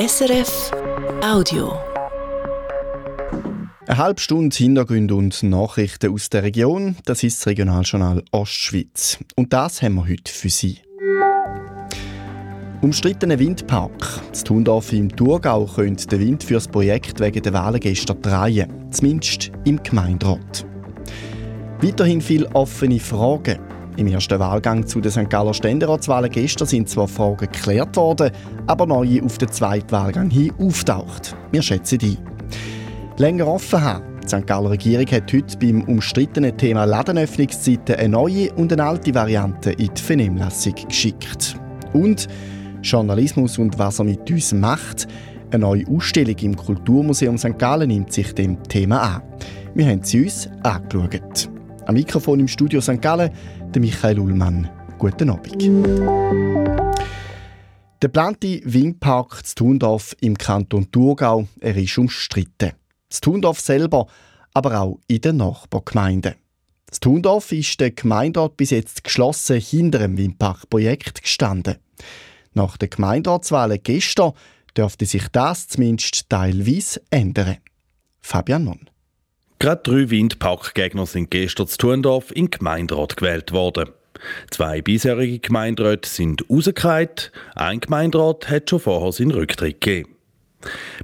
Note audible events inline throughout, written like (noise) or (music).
SRF Audio. Eine halbe Stunde Hintergründe und Nachrichten aus der Region, das ist das Regionaljournal Ostschweiz. Und das haben wir heute für Sie. Umstrittener Windpark. Das Thundorf im Thurgau könnte den Wind für das Projekt wegen der Wahlen gestern drehen, zumindest im Gemeinderat. Weiterhin viele offene Fragen. Im ersten Wahlgang zu den St. Galler Ständeratswahlen gestern sind zwar Fragen geklärt worden, aber neue auf den zweiten Wahlgang hin auftaucht. Wir schätzen die. Länger offen haben. Die St. Galler Regierung hat heute beim umstrittenen Thema Ladenöffnungszeiten eine neue und eine alte Variante in die Vernehmlassung geschickt. Und Journalismus und was er mit uns macht. Eine neue Ausstellung im Kulturmuseum St. Gallen nimmt sich dem Thema an. Wir haben sie uns angeschaut. Am Mikrofon im Studio St. Gallen der Michael Ullmann. Guten Abend. Der geplante Windpark zu Thundorf im Kanton Thurgau er ist umstritten. Das Thundorf selber, aber auch in den Nachbargemeinden. Das Thundorf ist der Gemeinderat bis jetzt geschlossen hinter dem Windparkprojekt gestanden. Nach den Gemeinderatswahlen gestern dürfte sich das zumindest teilweise ändern. Fabian Nunn. Gerade drei Windparkgegner sind gestern zu Thundorf in Gemeinderat gewählt worden. Zwei bisherige Gemeinderäte sind rausgefallen, ein Gemeinderat hat schon vorher seinen Rücktritt gegeben.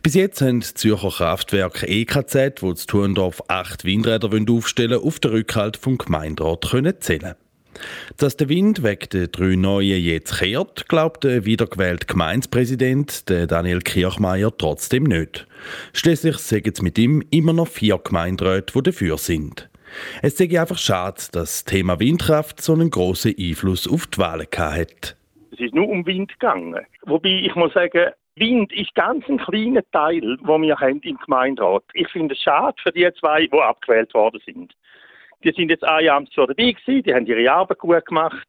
Bis jetzt haben die Zürcher Kraftwerke EKZ, wo zu Thundorf acht Windräder aufstellen wollen, auf den Rückhalt vom Gemeinderat können zählen. Dass der Wind wegen der drei neuen jetzt kehrt, glaubt der wiedergewählte Gemeindepräsident Daniel Kirchmeier trotzdem nicht. Schließlich sagen es mit ihm immer noch vier Gemeinderäte, die dafür sind. Es sei einfach schade, dass das Thema Windkraft so einen grossen Einfluss auf die Wahlen hat. Es ist nur um Wind gegangen. Wobei ich muss sagen, Wind ist ganz ein kleiner Teil, den wir haben im Gemeinderat. Ich finde es schade für die zwei, die abgewählt worden sind. Die sind jetzt ein Jahr dabei gewesen, die haben ihre Arbeit gut gemacht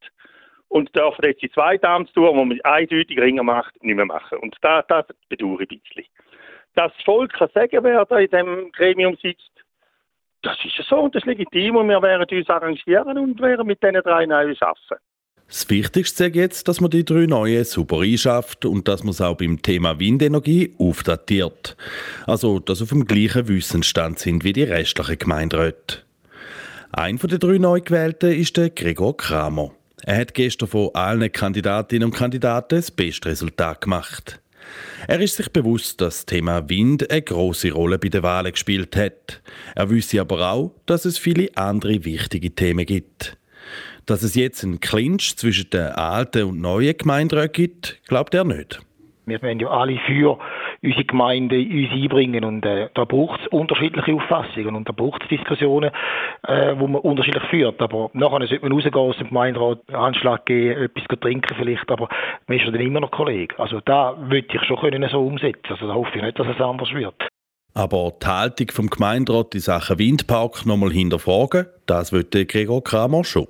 und dürfen jetzt die zweite Amtstour, die man eindeutig ringer macht, nicht mehr machen. Und das, das bedauere ich ein bisschen. Dass das Volk kann sagen, wer da in diesem Gremium sitzt, das ist so und das ist legitim und wir werden uns arrangieren und werden mit diesen drei Neuen arbeiten. Das Wichtigste ist jetzt, dass man die drei neuen super einschafft und dass man es auch beim Thema Windenergie aufdatiert. Also, dass auf dem gleichen Wissensstand sind wie die restlichen Gemeinderäte. Ein von den drei Neugewählten ist der Gregor Kramer. Er hat gestern von allen Kandidatinnen und Kandidaten das beste Resultat gemacht. Er ist sich bewusst, dass das Thema Wind eine große Rolle bei den Wahlen gespielt hat. Er wüsste aber auch, dass es viele andere wichtige Themen gibt. Dass es jetzt einen Clinch zwischen den alten und neuen Gemeinderäten gibt, glaubt er nicht. Wir werden ja alle für unsere Gemeinde uns einbringen und äh, da braucht es unterschiedliche Auffassungen und da braucht es Diskussionen, äh, wo man unterschiedlich führt. Aber nachher sollte man rausgehen aus dem Gemeinderat, Handschlag geben, etwas trinken vielleicht, aber man ist ja dann immer noch Kollege. Also da würde ich schon können so umsetzen. Also da hoffe ich nicht, dass es anders wird. Aber die Haltung vom Gemeinderat in Sachen Windpark nochmal hinterfragen, das würde Gregor Kramer schon.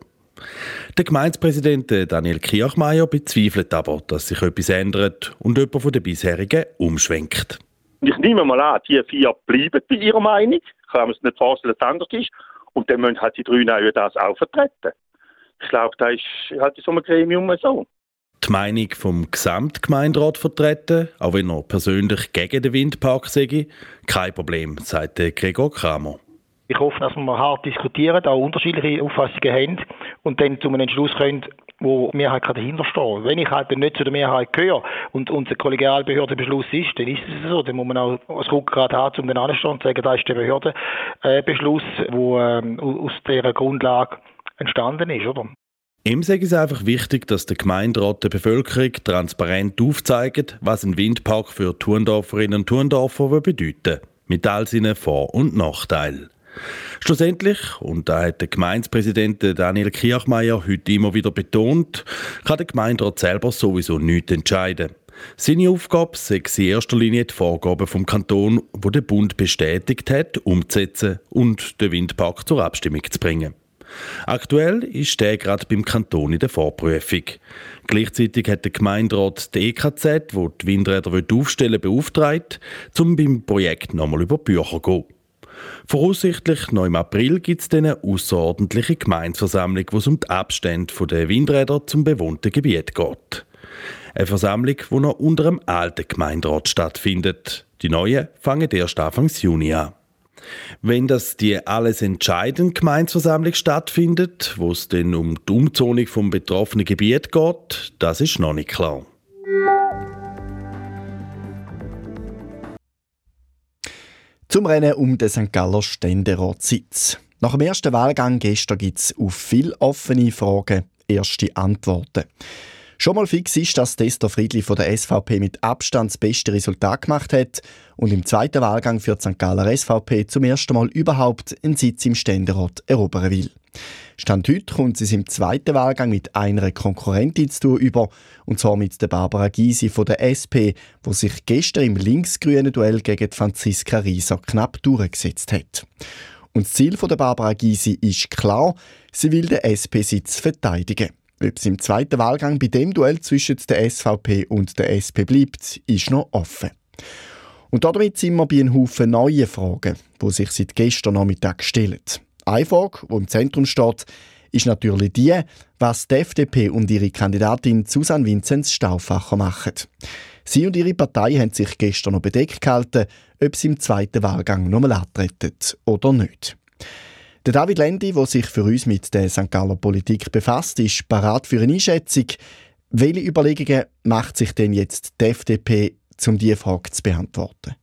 Der Gemeindepräsident Daniel Kirchmeier bezweifelt aber, dass sich etwas ändert und jemand von den bisherigen umschwenkt. Ich nehme mal an, die vier bleiben bei ihrer Meinung. Ich kann mir nicht vorstellen, dass es anders ist. Und dann müssen halt die drei Neuen das auch vertreten. Ich glaube, da ist halt in so einem Gremium so. Die Meinung vom Gesamtgemeinderat vertreten, auch wenn er persönlich gegen den Windpark sei, kein Problem, sagt Gregor Kramer. Ich hoffe, dass wir hart diskutieren, auch unterschiedliche Auffassungen haben und dann zu einem Entschluss kommen, wo die Mehrheit dahinter stehen Wenn ich halt nicht zu der Mehrheit gehöre und unser Kollegialbehördenbeschluss ist, dann ist es so. Dann muss man auch das Rückgrat haben, um den anzustehen und sagen, da ist der Behördenbeschluss, der ähm, aus dieser Grundlage entstanden ist, oder? Ihm sage es einfach wichtig, dass der Gemeinderat der Bevölkerung transparent aufzeigt, was ein Windpark für Turndorferinnen und Turndorfer bedeutet. Mit all seinen Vor- und Nachteilen. Schlussendlich, und da hat der Gemeindepräsident Daniel Kirchmeier heute immer wieder betont, kann der Gemeinderat selber sowieso nichts entscheiden. Seine Aufgabe sei in erster Linie die Vorgaben vom Kanton, wo der Bund bestätigt hat, umzusetzen und den Windpark zur Abstimmung zu bringen. Aktuell ist der gerade beim Kanton in der Vorprüfung. Gleichzeitig hat der Gemeinderat die EKZ, wo die Windräder aufstellen beauftragt, um beim Projekt nochmal über Bücher zu gehen. Voraussichtlich noch im April gibt es eine außerordentliche Gemeinsversammlung, wo es um die Abstände der Windräder zum bewohnten Gebiet geht. Eine Versammlung, die noch unter dem alten Gemeinderat stattfindet. Die neue fangen erst Anfang Juni an. Wenn das die alles entscheidende Gemeinsversammlung stattfindet, wo es dann um die Umzonung vom betroffenen Gebiet geht, das ist noch nicht klar. Zum Rennen um den St. Galler Ständeratssitz. Nach dem ersten Wahlgang gestern gibt es auf viele offene Fragen erste Antworten. Schon mal fix ist, dass Tester Friedli von der SVP mit Abstand das beste Resultat gemacht hat und im zweiten Wahlgang für die St. Galler SVP zum ersten Mal überhaupt einen Sitz im Ständerat erobern will. Stand heute kommt sie im zweiten Wahlgang mit einer Konkurrentin zu tun über, und zwar mit der Barbara Gysi von der SP, wo sich gestern im linksgrünen Duell gegen Franziska Rieser knapp durchgesetzt hat. Und das Ziel von der Barbara Gysi ist klar, sie will den SP-Sitz verteidigen. Ob es im zweiten Wahlgang bei dem Duell zwischen der SVP und der SP bleibt, ist noch offen. Und damit sind wir bei einem Haufen neuen Fragen, die sich seit gestern Nachmittag stellen. Eine Frage, die im Zentrum steht, ist natürlich die, was die FDP und ihre Kandidatin Susanne Vinzenz Stauffacher machen. Sie und ihre Partei haben sich gestern noch bedeckt gehalten, ob sie im zweiten Wahlgang nochmal antreten oder nicht. Der David Lendi, der sich für uns mit der St. Galler Politik befasst, ist parat für eine Einschätzung. Welche Überlegungen macht sich denn jetzt die FDP, um diese Frage zu beantworten?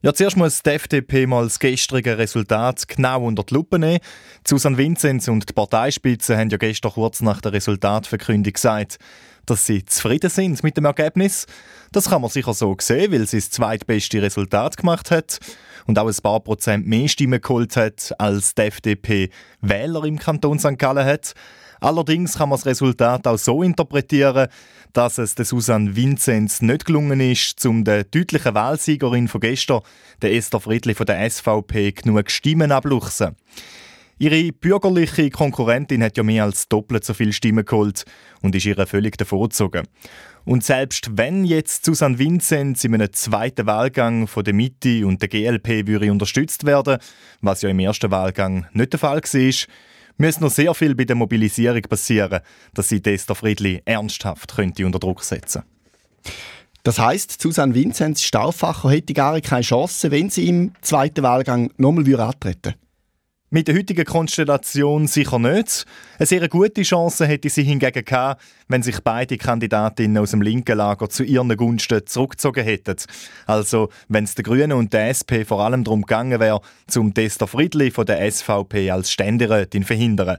Ja, zuerst muss die FDP mal das gestrige Resultat genau unter die Lupe nehmen. Susan Vinzenz und die Parteispitze haben ja gestern kurz nach der Resultatverkündung gesagt, dass sie zufrieden sind mit dem Ergebnis. Das kann man sicher so sehen, weil sie das zweitbeste Resultat gemacht hat und auch ein paar Prozent mehr Stimmen geholt hat, als die FDP Wähler im Kanton St. Gallen hat. Allerdings kann man das Resultat auch so interpretieren, dass es der Susanne Vinzenz nicht gelungen ist, um der deutlichen Wahlsiegerin von gestern, der Esther Friedli von der SVP, genug Stimmen abluchsen. Ihre bürgerliche Konkurrentin hat ja mehr als doppelt so viele Stimmen geholt und ist ihr völlig davongezogen. Und selbst wenn jetzt Susanne Vinzenz in einem zweiten Wahlgang von der Mitte und der GLP würde unterstützt werden, was ja im ersten Wahlgang nicht der Fall war, müsste noch sehr viel bei der Mobilisierung passieren, dass sie Esther Friedli ernsthaft könnte unter Druck setzen Das heißt, Susanne Vinzenz Stauffacher hätte gar keine Chance, wenn sie im zweiten Wahlgang nochmal antreten würde. Mit der heutigen Konstellation sicher nicht. Eine sehr gute Chance hätte sie hingegen gehabt, wenn sich beide Kandidatinnen aus dem linken Lager zu ihren Gunsten zurückgezogen hätten. Also, wenn es der Grünen und der SP vor allem darum gegangen wäre, zum Tester Friedli von der SVP als Ständerätin verhindern.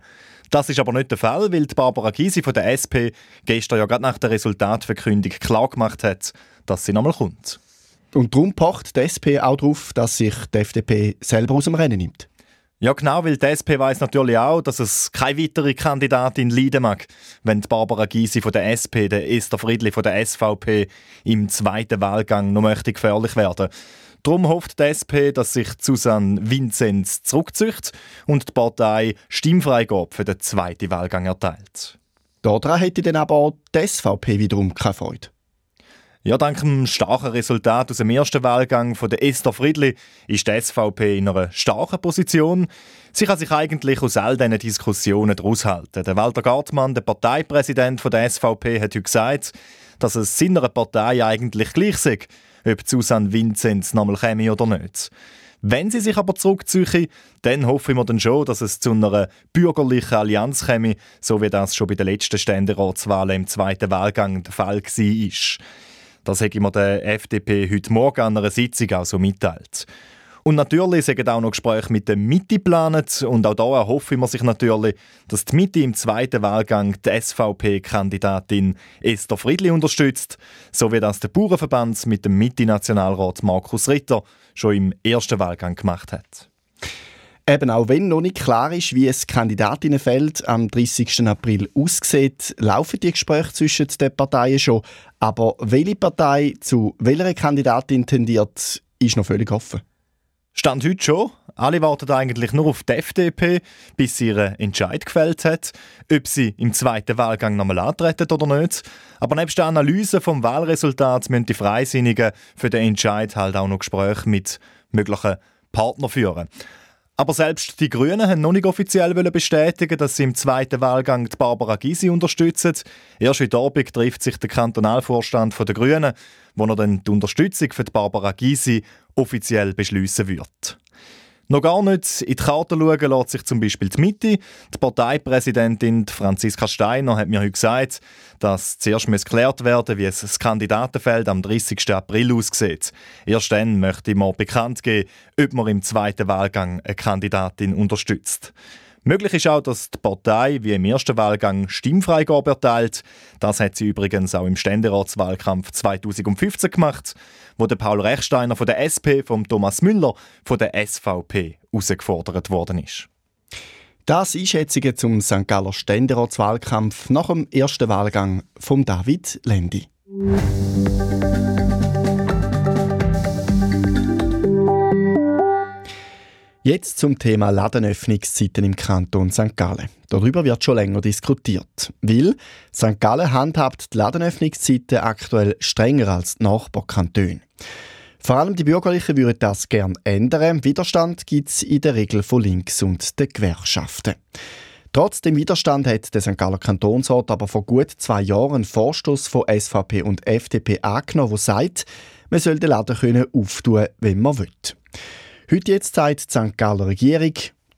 Das ist aber nicht der Fall, weil die Barbara Gysi von der SP gestern ja gerade nach der Resultatverkündung klar gemacht hat, dass sie nochmal kommt. Und darum pocht die SP auch darauf, dass sich die FDP selber aus dem Rennen nimmt. Ja, genau, weil die SP weiß natürlich auch, dass es keine weitere Kandidatin leiden mag, wenn die Barbara Gysi von der SP, der Esther Friedli von der SVP im zweiten Wahlgang noch möchte gefährlich werden. Darum hofft die SP, dass sich Susanne Vinzenz zurückzieht und die Partei Stimmfreigabe für den zweiten Wahlgang erteilt. Daran hätte dann aber die SVP wiederum keine Freude. Ja, dank dem starken Resultat aus dem ersten Wahlgang von der Esther Friedli ist die SVP in einer starken Position. Sie kann sich eigentlich aus all diesen Diskussionen heraushalten. Der Walter Gartmann, der Parteipräsident von der SVP, hat heute gesagt, dass es seiner Partei eigentlich gleich sei, ob Susanne Vinzenz nochmal käme oder nicht. Wenn sie sich aber zurückziehe, dann hoffen wir dann schon, dass es zu einer bürgerlichen Allianz käme, so wie das schon bei der letzten Ständeratswahl im zweiten Wahlgang der Fall war. Das hat mir der FDP heute Morgen an einer Sitzung auch so mitteilt. Und natürlich sind auch noch Gespräche mit der Mitte geplant. Und auch da erhoffen wir sich natürlich, dass die Mitte im zweiten Wahlgang die SVP-Kandidatin Esther Friedli unterstützt, so wie das der Bauernverband mit dem Mitte-Nationalrat Markus Ritter schon im ersten Wahlgang gemacht hat. Eben auch wenn noch nicht klar ist, wie es Kandidatinnenfeld am 30. April aussieht, laufen die Gespräche zwischen den Parteien schon. Aber welche Partei zu welcher Kandidatin tendiert, ist noch völlig offen. Stand heute schon. Alle warten eigentlich nur auf die FDP, bis sie ihren Entscheid gefällt hat, ob sie im zweiten Wahlgang nochmal antreten oder nicht. Aber nebst der Analyse vom Wahlresultat müssen die Freisinnigen für den Entscheid halt auch noch Gespräche mit möglichen Partnern führen. Aber selbst die Grünen haben noch nicht offiziell bestätigen, dass sie im zweiten Wahlgang die Barbara Gysi unterstützen. Erst heute Abend trifft sich der Kantonalvorstand der Grünen, wo er dann die Unterstützung für die Barbara Gysi offiziell beschließen wird. Noch gar nicht in die Karte schauen lässt sich zum Beispiel die Mitte. Die Parteipräsidentin Franziska Steiner hat mir heute gesagt, dass zuerst geklärt werden wie es das Kandidatenfeld am 30. April aussieht. Erst dann möchte man bekannt geben, ob man im zweiten Wahlgang eine Kandidatin unterstützt. Möglich ist auch, dass die Partei wie im ersten Wahlgang Stimmfreigabe erteilt. Das hat sie übrigens auch im Ständeratswahlkampf 2015 gemacht, wo der Paul Rechsteiner von der SP, von Thomas Müller von der SVP herausgefordert worden ist. Das Einschätzungen zum St. Galler Ständeratswahlkampf nach dem ersten Wahlgang von David Lendi. Jetzt zum Thema Ladenöffnungszeiten im Kanton St. Gallen. Darüber wird schon länger diskutiert, weil St. Gallen handhabt die Ladenöffnungszeiten aktuell strenger als die Nachbarkantone. Vor allem die Bürgerlichen würden das gern ändern. Widerstand gibt es in der Regel von links und den Gewerkschaften. Trotz dem Widerstand hat der St. Galler Kantonsrat aber vor gut zwei Jahren einen Vorstoß von SVP und FDP angenommen, der sagt, man soll den Laden können auftun, wenn man will. Heute jetzt zeigt die St. Galler Regierung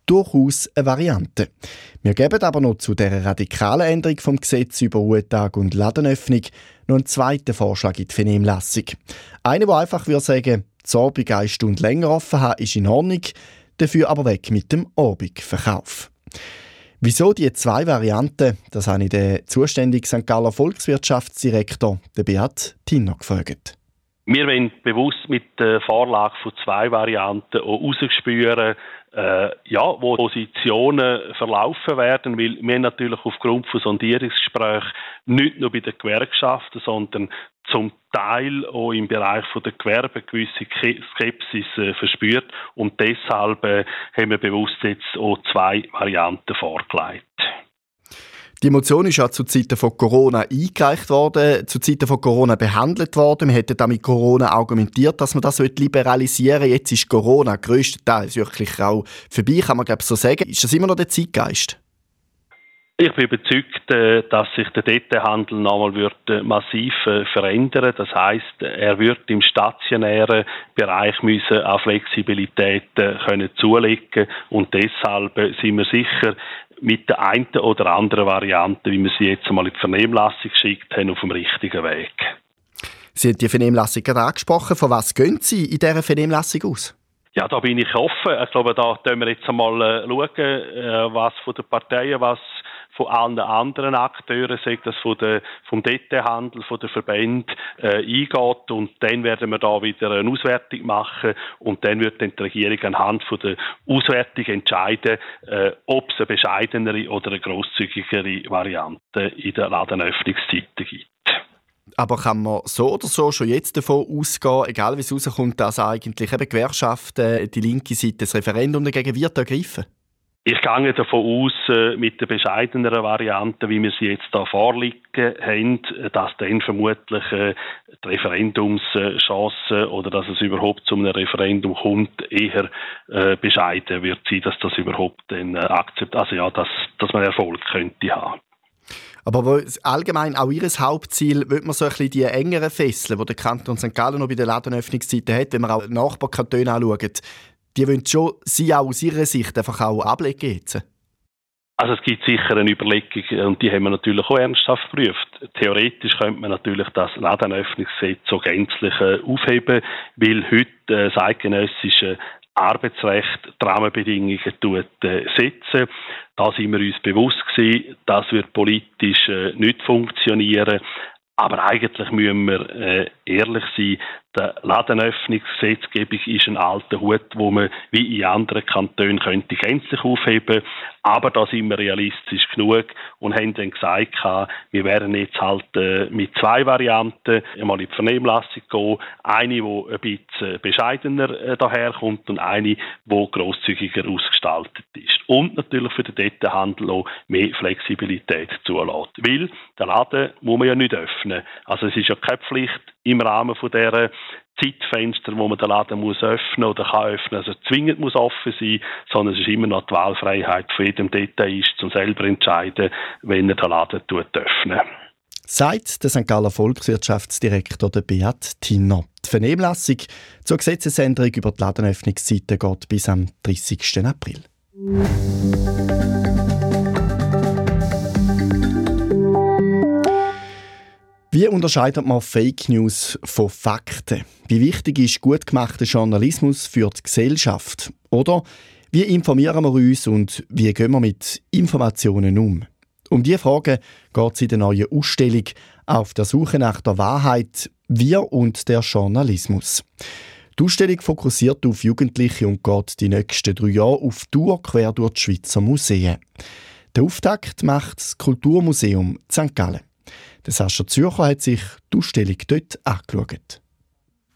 durchaus eine Variante. Wir geben aber noch zu der radikalen Änderung vom Gesetz über Ruhetag und Ladenöffnung noch einen zweiten Vorschlag in die Vernehmlassung. Einer, der einfach würde sagen, die Abend eine Stunde länger offen haben, ist in Ordnung, dafür aber weg mit dem Abendverkauf. Wieso die zwei Varianten, das habe ich den zuständigen St. Galler Volkswirtschaftsdirektor, Beat Tinner, gefragt. Wir wollen bewusst mit der Vorlage von zwei Varianten auch rausspüren, äh, ja, wo Positionen verlaufen werden, weil wir natürlich aufgrund von Sondierungsgesprächen nicht nur bei den Gewerkschaften, sondern zum Teil auch im Bereich der Gewerbe gewisse Skepsis äh, verspürt und deshalb äh, haben wir bewusst jetzt auch zwei Varianten vorgelegt. Die Motion ist ja zu Zeiten von Corona eingereicht worden, zu Zeiten von Corona behandelt worden. Man hätte da mit Corona argumentiert, dass man das liberalisieren sollte. Jetzt ist Corona größtenteils wirklich auch vorbei, kann man glaube so sagen. Ist das immer noch der Zeitgeist? Ich bin überzeugt, äh, dass sich der Detailhandel nochmal wird äh, massiv äh, verändern. Das heißt, er wird im stationären Bereich müssen auch Flexibilität können zulegen und deshalb sind wir sicher mit der einen oder anderen Variante, wie wir sie jetzt einmal in die Vernehmlassung geschickt haben, auf dem richtigen Weg. Sie haben die Vernehmlassung gerade angesprochen. Von was gehen Sie in dieser Vernehmlassung aus? Ja, da bin ich offen. Ich glaube, da können wir jetzt einmal äh, schauen, äh, was von den Parteien, was von allen anderen Akteuren, sei das von der, vom Detailhandel, von den Verbänden, äh, eingeht. Und dann werden wir da wieder eine Auswertung machen und dann wird dann die Regierung anhand von der Auswertung entscheiden, äh, ob es eine bescheidenere oder eine grosszügigere Variante in der Ladenöffnungszeiten gibt. Aber kann man so oder so schon jetzt davon ausgehen, egal wie es rauskommt, dass eigentlich eben Gewerkschaften, die linke Seite das Referendum dagegen wird ergreifen? Ich gehe davon aus, äh, mit der bescheideneren Variante, wie wir sie jetzt da vorliegen haben, dass dann vermutlich äh, die Referendumschance oder dass es überhaupt zu einem Referendum kommt, eher äh, bescheiden wird sein, dass das überhaupt dann akzeptiert, also ja, dass, dass man Erfolg könnte haben. Aber allgemein auch Ihr Hauptziel, wird man so ein bisschen die engeren Fesseln, die der Kanton St. Gallen noch bei der Ladenöffnungszeiten hat, wenn man auch Nachbarkantone anschaut, die wollen schon sie auch aus ihrer Sicht einfach auch ablegen jetzt. Also es gibt sicher eine Überlegung und die haben wir natürlich auch ernsthaft geprüft. Theoretisch könnte man natürlich das Ladenöffnungsgesetz so gänzlich äh, aufheben, weil heute äh, das eidgenössische Arbeitsrecht die Rahmenbedingungen tut, äh, setzen. Da sind wir uns bewusst gewesen, das wird politisch äh, nicht funktionieren. Aber eigentlich müssen wir äh, ehrlich sein, die Ladenöffnungsgesetzgebung ist ein alter Hut, wo man wie in anderen Kantonen könnte gänzlich aufheben. Aber da sind wir realistisch genug und haben dann gesagt, wir werden jetzt halt äh, mit zwei Varianten einmal in die Vernehmlassung gehen. Eine, die ein bisschen bescheidener äh, daherkommt und eine, die grosszügiger ausgestaltet ist. Und natürlich für den Detailhandel auch mehr Flexibilität zulässt. Weil der Laden muss man ja nicht öffnen. Also es ist ja keine Pflicht, im Rahmen von dieser Zeitfenster, wo man den Laden muss öffnen oder kann öffnen, also zwingend muss offen sein, sondern es ist immer noch die Wahlfreiheit für jeden Detailist, zum selber entscheiden, wenn er den Laden öffnet. Sagt der St. Galler Volkswirtschaftsdirektor der Beat Tinner. Die Vernehmlassung zur Gesetzesänderung über die Ladenöffnungszeiten geht bis am 30. April. Wie unterscheidet man Fake News von Fakten? Wie wichtig ist gut gemachter Journalismus für die Gesellschaft? Oder wie informieren wir uns und wie gehen wir mit Informationen um? Um diese Fragen geht es in der neuen Ausstellung auf der Suche nach der Wahrheit Wir und der Journalismus. Die Ausstellung fokussiert auf Jugendliche und geht die nächsten drei Jahre auf Tour quer durch die Schweizer Museen. Der Auftakt macht das Kulturmuseum St. Gallen. Der Sascha Zürcher hat sich die Ausstellung dort angeschaut.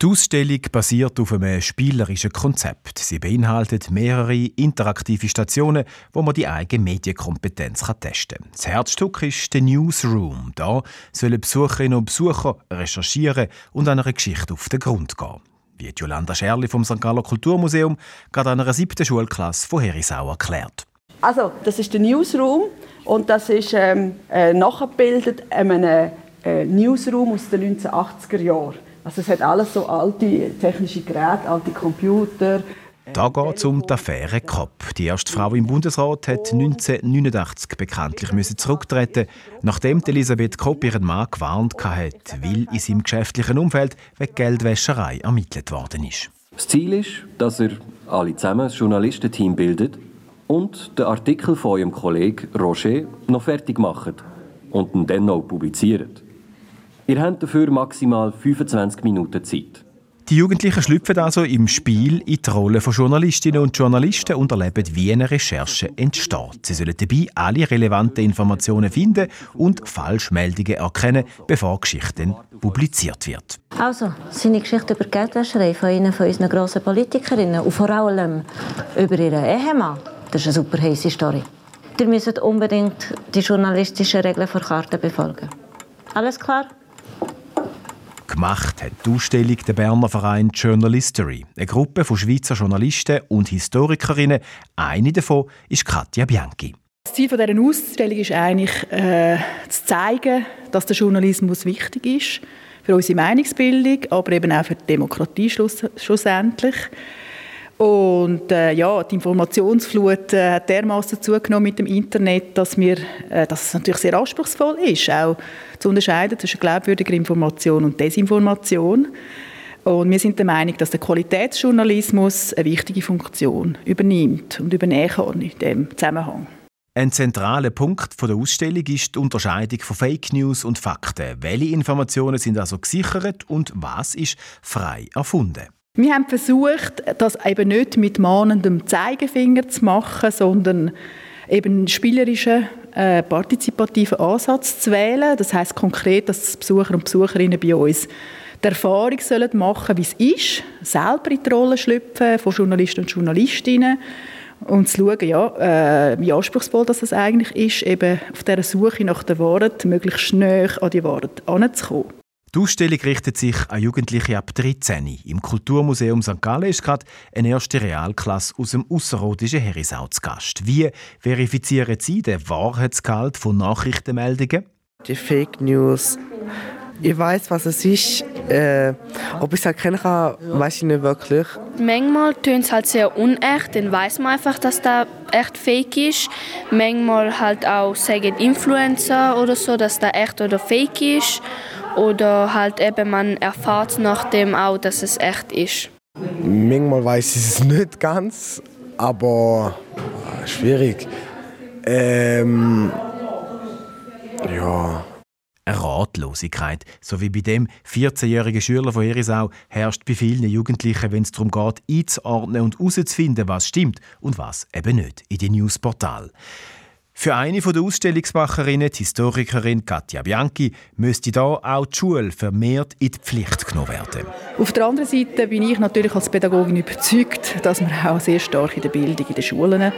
Die Ausstellung basiert auf einem spielerischen Konzept. Sie beinhaltet mehrere interaktive Stationen, wo man die eigene Medienkompetenz testen kann. Das Herzstück ist der Newsroom. Da sollen Besucherinnen und Besucher recherchieren und einer Geschichte auf den Grund gehen. Wie Jolanda Scherli vom St. Galler Kulturmuseum gerade einer siebten Schulklasse von Herisau erklärt. Also, das ist der Newsroom. Und das ist ähm, äh, nachgebildet einem äh, Newsroom aus den 1980er Jahren. Also es hat alles so alte technische Geräte, alte Computer. Da geht es um die Affäre Kopp. Die erste Frau im Bundesrat hat 1989 bekanntlich müssen zurücktreten, nachdem Elisabeth Kopp ihren Mann gewarnt hat, weil in seinem geschäftlichen Umfeld wegen Geldwäscherei ermittelt worden ist. Das Ziel ist, dass er alle zusammen ein Journalistenteam bildet und den Artikel von eurem Kollegen Roger noch fertig machen und ihn dann noch publiziert. Ihr habt dafür maximal 25 Minuten Zeit. Die Jugendlichen schlüpfen also im Spiel in die Rolle von Journalistinnen und Journalisten und erleben, wie eine Recherche entsteht. Sie sollen dabei alle relevanten Informationen finden und Falschmeldungen erkennen, bevor die Geschichte publiziert wird. Also, seine Geschichte über Geldwäscherei von einer von unseren grossen Politikerinnen und vor allem über ihren Ehemann das ist eine super heiße Story. Ihr müsst unbedingt die journalistischen Regeln der Karte befolgen. Alles klar? Gemacht hat die Ausstellung der Berner Verein Journalistery, eine Gruppe von Schweizer Journalisten und Historikerinnen. Eine davon ist Katja Bianchi. Das Ziel dieser Ausstellung ist eigentlich, äh, zu zeigen, dass der Journalismus wichtig ist für unsere Meinungsbildung, aber eben auch für die Demokratie schluss schlussendlich. Und äh, ja, die Informationsflut äh, hat dermaßen zugenommen mit dem Internet, dass, wir, äh, dass es natürlich sehr anspruchsvoll ist, auch zu unterscheiden zwischen glaubwürdiger Information und Desinformation. Und wir sind der Meinung, dass der Qualitätsjournalismus eine wichtige Funktion übernimmt und übernehmen kann in diesem Zusammenhang. Ein zentraler Punkt der Ausstellung ist die Unterscheidung von Fake News und Fakten. Welche Informationen sind also gesichert und was ist frei erfunden? Wir haben versucht, das eben nicht mit mahnendem Zeigefinger zu machen, sondern eben einen spielerischen, äh, partizipativen Ansatz zu wählen. Das heißt konkret, dass Besucher und Besucherinnen bei uns die Erfahrung sollen machen, wie es ist, selber in die Rolle schlüpfen von Journalisten und Journalistinnen und zu schauen, ja, äh, wie anspruchsvoll das eigentlich ist, eben auf dieser Suche nach der Wahrheit möglichst schnell an die Wahrheit heranzukommen. Die Ausstellung richtet sich an Jugendliche ab 13. Im Kulturmuseum St. Gallen ist gerade eine erste Realklasse aus dem ausserrhodischen Herisau zu Gast. Wie verifizieren Sie den Wahrheitsgehalt von Nachrichtenmeldungen? Die Fake News. Ich weiß, was es ist. Äh, ob ich es erkennen kann, weiß ich nicht wirklich. Manchmal tönt es halt sehr unecht, dann weiß man einfach, dass das echt fake ist. Manchmal halt auch sagen Influencer oder so, dass das echt oder fake ist. Oder halt eben man erfahrt nachdem auch, dass es echt ist. Manchmal weiß ich es (laughs) nicht ganz, aber ah, schwierig. Ähm, ja. Eine Ratlosigkeit, so wie bei dem 14-jährigen Schüler von Herisau, herrscht bei vielen Jugendlichen, wenn es darum geht, einzuordnen und herauszufinden, was stimmt und was eben nicht in den Newsportal. Für eine der Ausstellungsmacherinnen, die Historikerin Katja Bianchi, müsste da auch die Schule vermehrt in die Pflicht genommen werden. Auf der anderen Seite bin ich natürlich als Pädagogin überzeugt, dass man auch sehr stark in der Bildung in den Schulen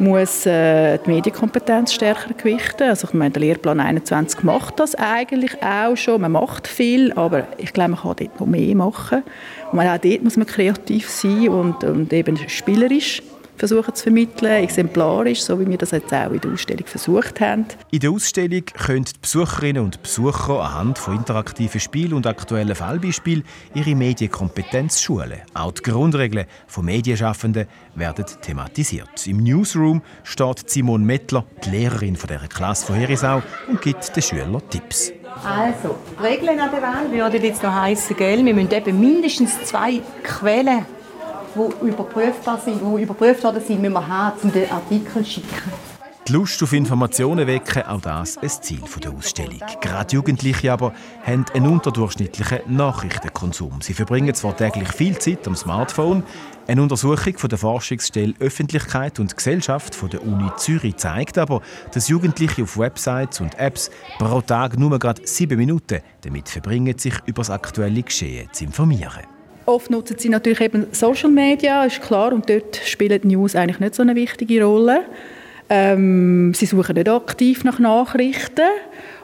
muss äh, die Medienkompetenz stärker gewichten. Also ich meine, der Lehrplan 21 macht das eigentlich auch schon. Man macht viel, aber ich glaube, man kann dort noch mehr machen. Und auch dort muss man kreativ sein und, und eben spielerisch versuchen zu vermitteln, exemplarisch, so wie wir das jetzt auch in der Ausstellung versucht haben. In der Ausstellung können die Besucherinnen und Besucher anhand von interaktiven Spielen und aktuellen Fallbeispielen ihre Medienkompetenz schulen. Auch die Grundregeln von Medienschaffenden werden thematisiert. Im Newsroom steht Simone Mettler, die Lehrerin von dieser Klasse von Herisau, und gibt den Schülern Tipps. Also, Regeln an der Wahl würden jetzt noch heissen, gell? wir müssen eben mindestens zwei Quellen die überprüfbar sind, die überprüft worden sind, müssen wir haben, um den Artikel zu schicken. Die Lust auf Informationen wecken, auch das ein Ziel der Ausstellung. Gerade Jugendliche aber haben einen unterdurchschnittlichen Nachrichtenkonsum. Sie verbringen zwar täglich viel Zeit am Smartphone. Eine Untersuchung von der Forschungsstelle Öffentlichkeit und Gesellschaft von der Uni Zürich zeigt aber, dass Jugendliche auf Websites und Apps pro Tag nur gerade sieben Minuten damit verbringen, sich über das aktuelle Geschehen zu informieren. Oft nutzen sie natürlich eben Social Media, ist klar, und dort spielen die News eigentlich nicht so eine wichtige Rolle. Ähm, sie suchen nicht aktiv nach Nachrichten,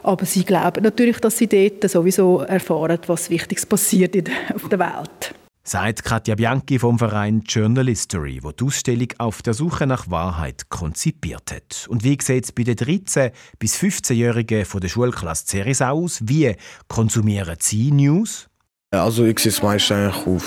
aber sie glauben natürlich, dass sie dort sowieso erfahren, was Wichtiges passiert auf der Welt. Sagt Katja Bianchi vom Verein Journal History, wo die Ausstellung auf der Suche nach Wahrheit konzipiert hat. Und wie sieht es bei den 13- bis 15-Jährigen von der Schulklasse Ceres aus? Wie konsumieren sie News? Also ich sehe es meistens eigentlich auf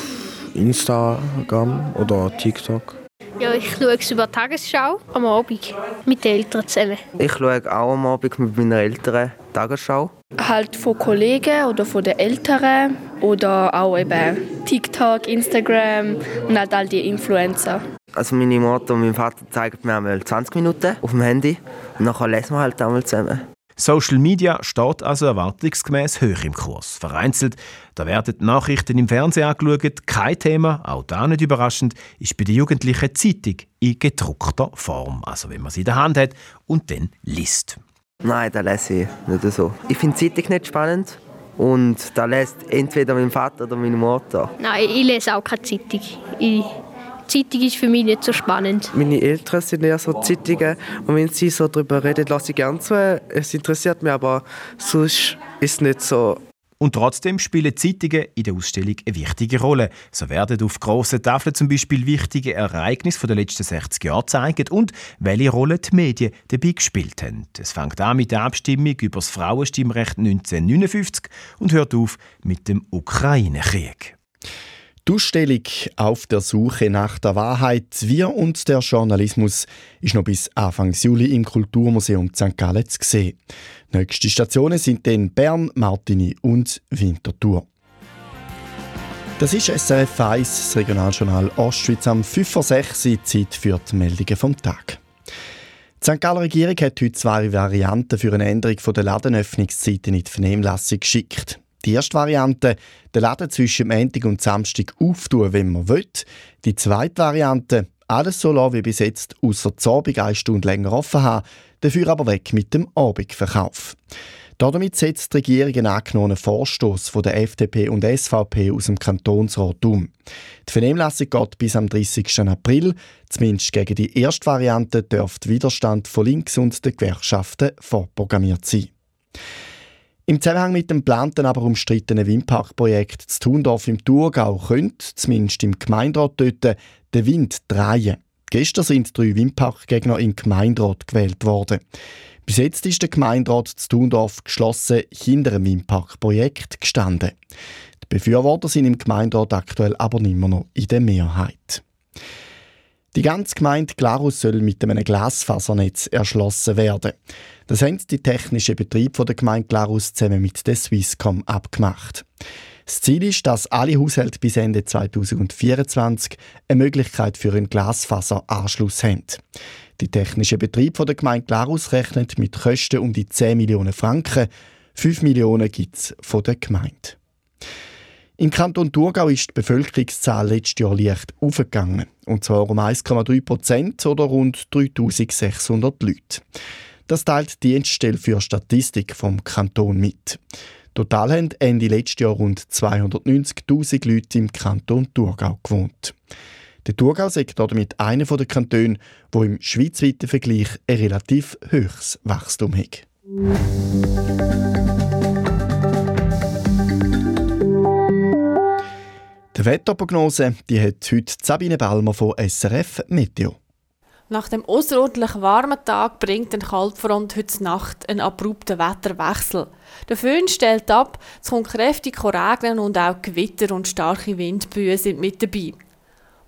Instagram oder TikTok. Ja, ich schaue es über die Tagesschau am Abend mit den Eltern zusammen. Ich schaue auch am Abend mit meinen Eltern Tagesschau. Halt von Kollegen oder von den Eltern oder auch eben TikTok, Instagram und halt all die Influencer. Also meine Mutter und mein Vater zeigen mir einmal 20 Minuten auf dem Handy und dann lesen wir halt einmal zusammen. Social Media steht also erwartungsgemäß hoch im Kurs. Vereinzelt, da werden Nachrichten im Fernsehen angeschaut. Kein Thema, auch da nicht überraschend, ist bei den Jugendlichen Zeitung in gedruckter Form. Also wenn man sie in der Hand hat und dann liest. Nein, da lese ich nicht so. Ich finde Zeitung nicht spannend. Und da liest entweder mein Vater oder meine Mutter. Nein, ich lese auch keine Zeitung. Ich Zeitung ist für mich nicht so spannend. Meine Eltern sind eher so Zeitungen und wenn sie so darüber reden, lasse ich gerne zu. Es interessiert mich, aber sonst ist es nicht so. Und trotzdem spielen Zeitungen in der Ausstellung eine wichtige Rolle. So werden auf grossen Tafeln zum Beispiel wichtige Ereignisse der letzten 60 Jahre gezeigt und welche Rolle die Medien dabei gespielt haben. Es fängt an mit der Abstimmung über das Frauenstimmrecht 1959 und hört auf mit dem Ukraine-Krieg. Die Ausstellung «Auf der Suche nach der Wahrheit. Wir und der Journalismus» ist noch bis Anfang Juli im Kulturmuseum St. Gallen zu sehen. Nächste Stationen sind dann Bern, Martini und Winterthur. Das ist SRF 1, das Regionaljournal Ostschweiz am 5 vor 6 Uhr, Zeit für die Meldungen vom Tag. Die St. Galler Regierung hat heute zwei Varianten für eine Änderung der Ladenöffnungszeiten in die Vernehmlassung geschickt. Die erste Variante, den Laden zwischen Montag und Samstag auftun, wenn man will. Die zweite Variante, alles so lassen wie bis jetzt, außer die Abend eine Stunde länger offen haben, dafür aber weg mit dem Abendverkauf. Damit setzt die Regierung einen angenommenen Vorstoß von der FDP und SVP aus dem Kantonsrat um. Die Vernehmlassung geht bis am 30. April. Zumindest gegen die erste Variante dürfte Widerstand von links und den Gewerkschaften vorprogrammiert sein. Im Zusammenhang mit dem geplanten, aber umstrittenen Windparkprojekt zu Thundorf im Thurgau könnte, zumindest im Gemeinderat dort, der Wind drehen. Gestern sind drei Windparkgegner im Gemeinderat gewählt worden. Bis jetzt ist der Gemeinderat zu Thundorf geschlossen hinter dem Windparkprojekt gestanden. Die Befürworter sind im Gemeinderat aktuell aber nicht mehr noch in der Mehrheit. Die ganze Gemeinde Glarus soll mit einem Glasfasernetz erschlossen werden. Das haben die technischen Betriebe der Gemeinde Glarus zusammen mit der Swisscom abgemacht. Das Ziel ist, dass alle Haushalte bis Ende 2024 eine Möglichkeit für einen Glasfaseranschluss haben. Die technischen Betriebe der Gemeinde Glarus rechnen mit Kosten um die 10 Millionen Franken. 5 Millionen gibt es von der Gemeinde. Im Kanton Thurgau ist die Bevölkerungszahl letztes Jahr leicht aufgegangen. Und zwar um 1,3 Prozent oder rund 3600 Leute. Das teilt die Dienststelle für Statistik vom Kanton mit. Total haben Ende letztes Jahr rund 290.000 Leute im Kanton Thurgau gewohnt. Der Thurgau ist damit einer der Kantone, wo im schweizweiten Vergleich ein relativ hohes Wachstum hat. Die Wetterprognose die hat heute Sabine Ballmer von SRF Meteo. Nach dem außerordentlich warmen Tag bringt eine Kaltfront heute Nacht einen abrupten Wetterwechsel. Der Föhn stellt ab, es kommt kräftig regnen und auch Gewitter und starke Windböen sind mit dabei.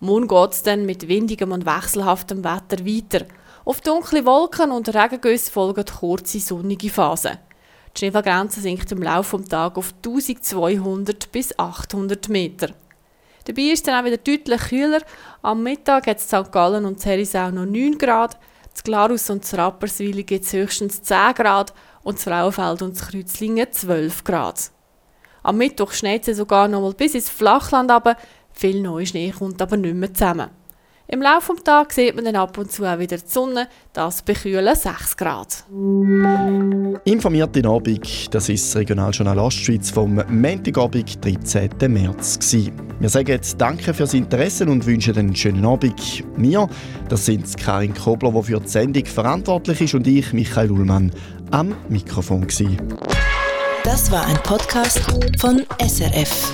Morgen geht es dann mit windigem und wechselhaftem Wetter weiter. Auf dunkle Wolken und Regengüsse folgen kurze sonnige Phasen. Die Schneefallgrenze sinkt im Laufe des Tages auf 1200 bis 800 Meter. Dabei ist es dann auch wieder deutlich kühler. Am Mittag hat es St. Gallen und Zerisau noch 9 Grad. Das Glarus und das Rapperswil gibt es höchstens 10 Grad und das Frauenfeld und das Kreuzlingen 12 Grad. Am Mittwoch schneit es sogar noch mal bis ins Flachland aber viel neuer Schnee kommt aber nicht mehr zusammen. Im Laufe des Tages sieht man dann ab und zu auch wieder die Sonne, das bekühlen 6 Grad. Informiert in Abend, das ist das Regionaljournal Ostschweiz vom Montagabend, 13. März. Gewesen. Wir sagen jetzt Danke fürs Interesse und wünschen einen schönen Abend. Wir, das sind Karin Kobler, die für die Sendung verantwortlich ist, und ich, Michael Ullmann, am Mikrofon. Gewesen. Das war ein Podcast von SRF.